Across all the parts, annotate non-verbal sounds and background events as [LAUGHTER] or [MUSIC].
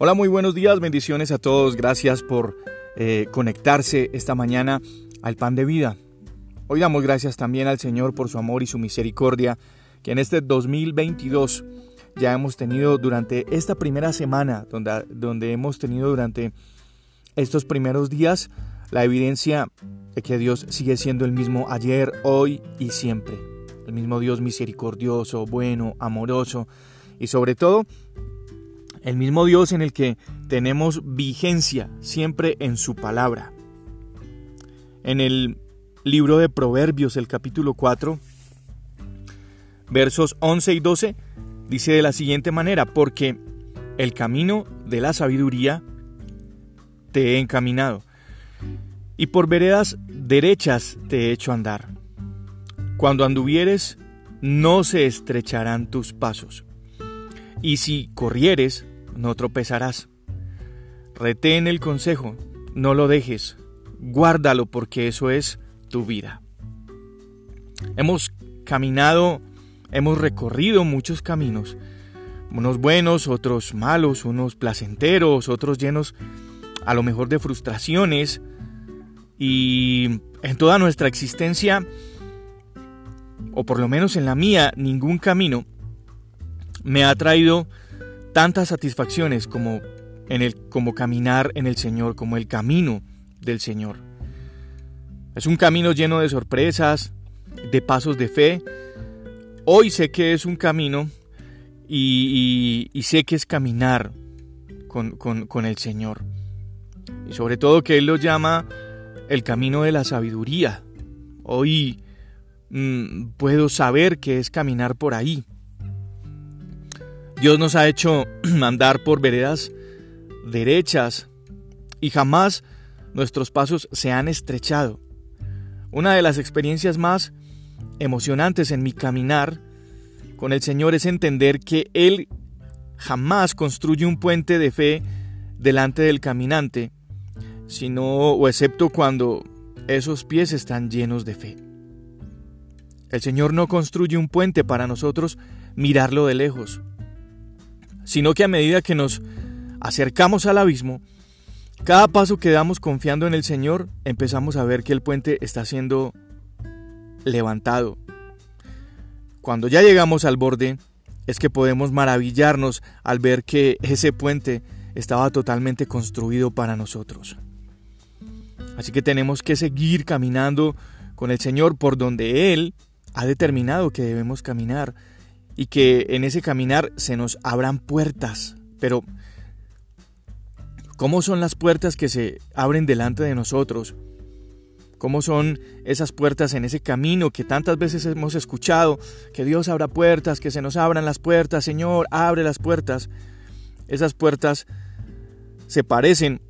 Hola, muy buenos días, bendiciones a todos, gracias por eh, conectarse esta mañana al pan de vida. Hoy damos gracias también al Señor por su amor y su misericordia, que en este 2022 ya hemos tenido durante esta primera semana, donde, donde hemos tenido durante estos primeros días la evidencia de que Dios sigue siendo el mismo ayer, hoy y siempre. El mismo Dios misericordioso, bueno, amoroso y sobre todo el mismo Dios en el que tenemos vigencia siempre en su palabra. En el libro de Proverbios, el capítulo 4, versos 11 y 12, dice de la siguiente manera, porque el camino de la sabiduría te he encaminado, y por veredas derechas te he hecho andar. Cuando anduvieres, no se estrecharán tus pasos y si corrieres, no tropezarás. Retén el consejo, no lo dejes, guárdalo porque eso es tu vida. Hemos caminado, hemos recorrido muchos caminos, unos buenos, otros malos, unos placenteros, otros llenos a lo mejor de frustraciones y en toda nuestra existencia, o por lo menos en la mía, ningún camino me ha traído tantas satisfacciones como en el como caminar en el Señor, como el camino del Señor. Es un camino lleno de sorpresas, de pasos de fe. Hoy sé que es un camino y, sé que es caminar con, el Señor. Y sobre todo que Él lo llama el camino de la sabiduría. Hoy mm, puedo saber que es caminar por ahí. Dios nos ha hecho [CLEARS THROAT] andar por veredas derechas y jamás nuestros pasos se han estrechado. Una de las experiencias más emocionantes en mi caminar con el Señor es entender que Él jamás construye un puente de fe delante del caminante, sino o excepto cuando esos pies están llenos de fe. El Señor no construye un puente para nosotros mirarlo de lejos sino que a medida que nos acercamos al abismo, cada paso que damos confiando en el Señor, empezamos a ver que el puente está siendo levantado. Cuando ya llegamos al borde, es que podemos maravillarnos al ver que ese puente estaba totalmente construido para nosotros. Así que tenemos que seguir caminando con el Señor por donde Él ha determinado que debemos caminar, y que en ese caminar se nos abran puertas. Pero, ¿cómo son las puertas que se abren delante de nosotros? ¿Cómo son esas puertas en ese camino que tantas veces hemos escuchado? Que Dios abra puertas, que se nos abran las puertas, Señor, abre las puertas. Esas puertas se parecen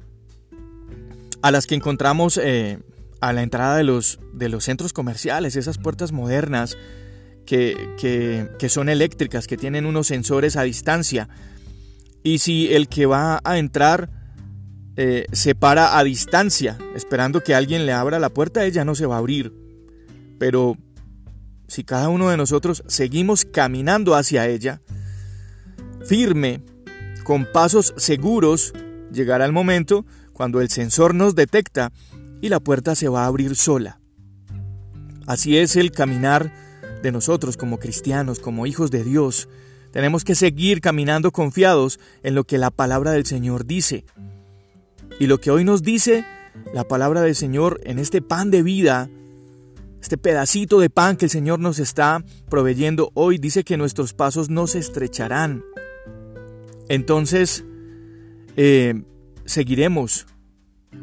a las que encontramos eh, a la entrada de los, de los centros comerciales, esas puertas modernas que, son eléctricas, que tienen unos sensores a distancia. Y si el que va a entrar eh, se para a distancia, esperando que alguien le abra la puerta, ella no se va a abrir. Pero si cada uno de nosotros seguimos caminando hacia ella, firme, con pasos seguros, llegará el momento cuando el sensor nos detecta y la puerta se va a abrir sola. Así es el caminar de nosotros como cristianos, como hijos de Dios. Tenemos que seguir caminando confiados en lo que la palabra del Señor dice. Y lo que hoy nos dice la palabra del Señor en este pan de vida, este pedacito de pan que el Señor nos está proveyendo hoy, dice que nuestros pasos no se estrecharán. Entonces, eh, seguiremos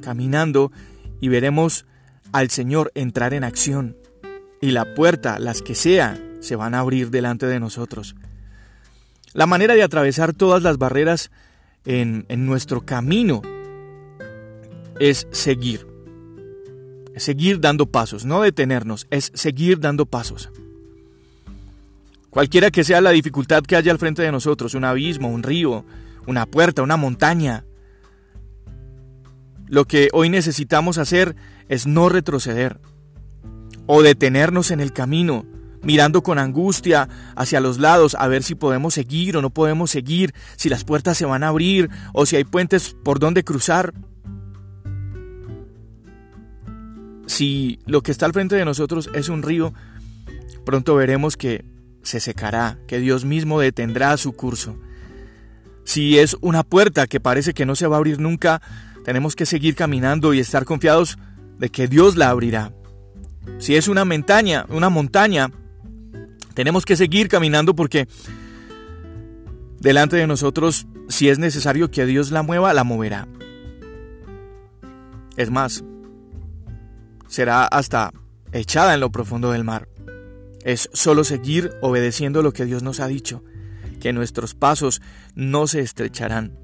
caminando y veremos al Señor entrar en acción y la puerta, las que sea, se van a abrir delante de nosotros. La manera de atravesar todas las barreras en, nuestro camino es seguir. Seguir dando pasos, no detenernos, es seguir dando pasos. Cualquiera que sea la dificultad que haya al frente de nosotros, un abismo, un río, una puerta, una montaña, lo que hoy necesitamos hacer es no retroceder, o detenernos en el camino. mirando con angustia hacia los lados a ver si podemos seguir o no podemos seguir, si las puertas se van a abrir o si hay puentes por donde cruzar. Si lo que está al frente de nosotros es un río, pronto veremos que se secará, que Dios mismo detendrá su curso. Si es una puerta que parece que no se va a abrir nunca, tenemos que seguir caminando y estar confiados de que Dios la abrirá. Si es una montaña, una montaña, tenemos que seguir caminando porque delante de nosotros, si es necesario que Dios la mueva, la moverá. Es más, será hasta echada en lo profundo del mar. Es solo seguir obedeciendo lo que Dios nos ha dicho, que nuestros pasos no se estrecharán.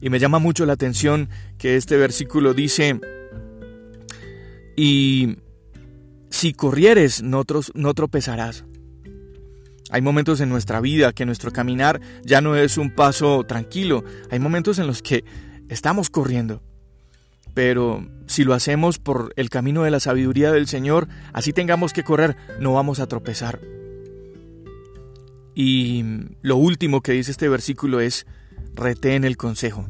Y me llama mucho la atención que este versículo dice, y si corrieres no, no tropezarás. Hay momentos en nuestra vida que nuestro caminar ya no es un paso tranquilo. Hay momentos en los que estamos corriendo. Pero si lo hacemos por el camino de la sabiduría del Señor, así tengamos que correr, no vamos a tropezar. Y lo último que dice este versículo es, retén el consejo,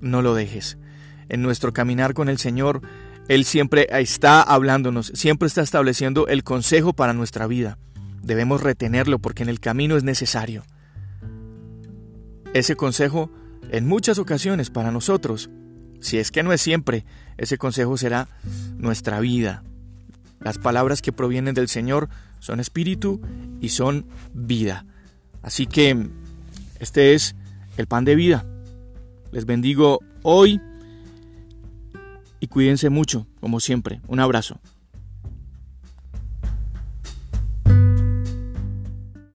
no lo dejes. En nuestro caminar con el Señor, Él siempre está hablándonos, siempre está estableciendo el consejo para nuestra vida. Debemos retenerlo porque en el camino es necesario. Ese consejo, en muchas ocasiones para nosotros, si es que no es siempre, ese consejo será nuestra vida. Las palabras que provienen del Señor son espíritu y son vida. Así que este es el pan de vida. Les bendigo hoy y cuídense mucho, como siempre. Un abrazo.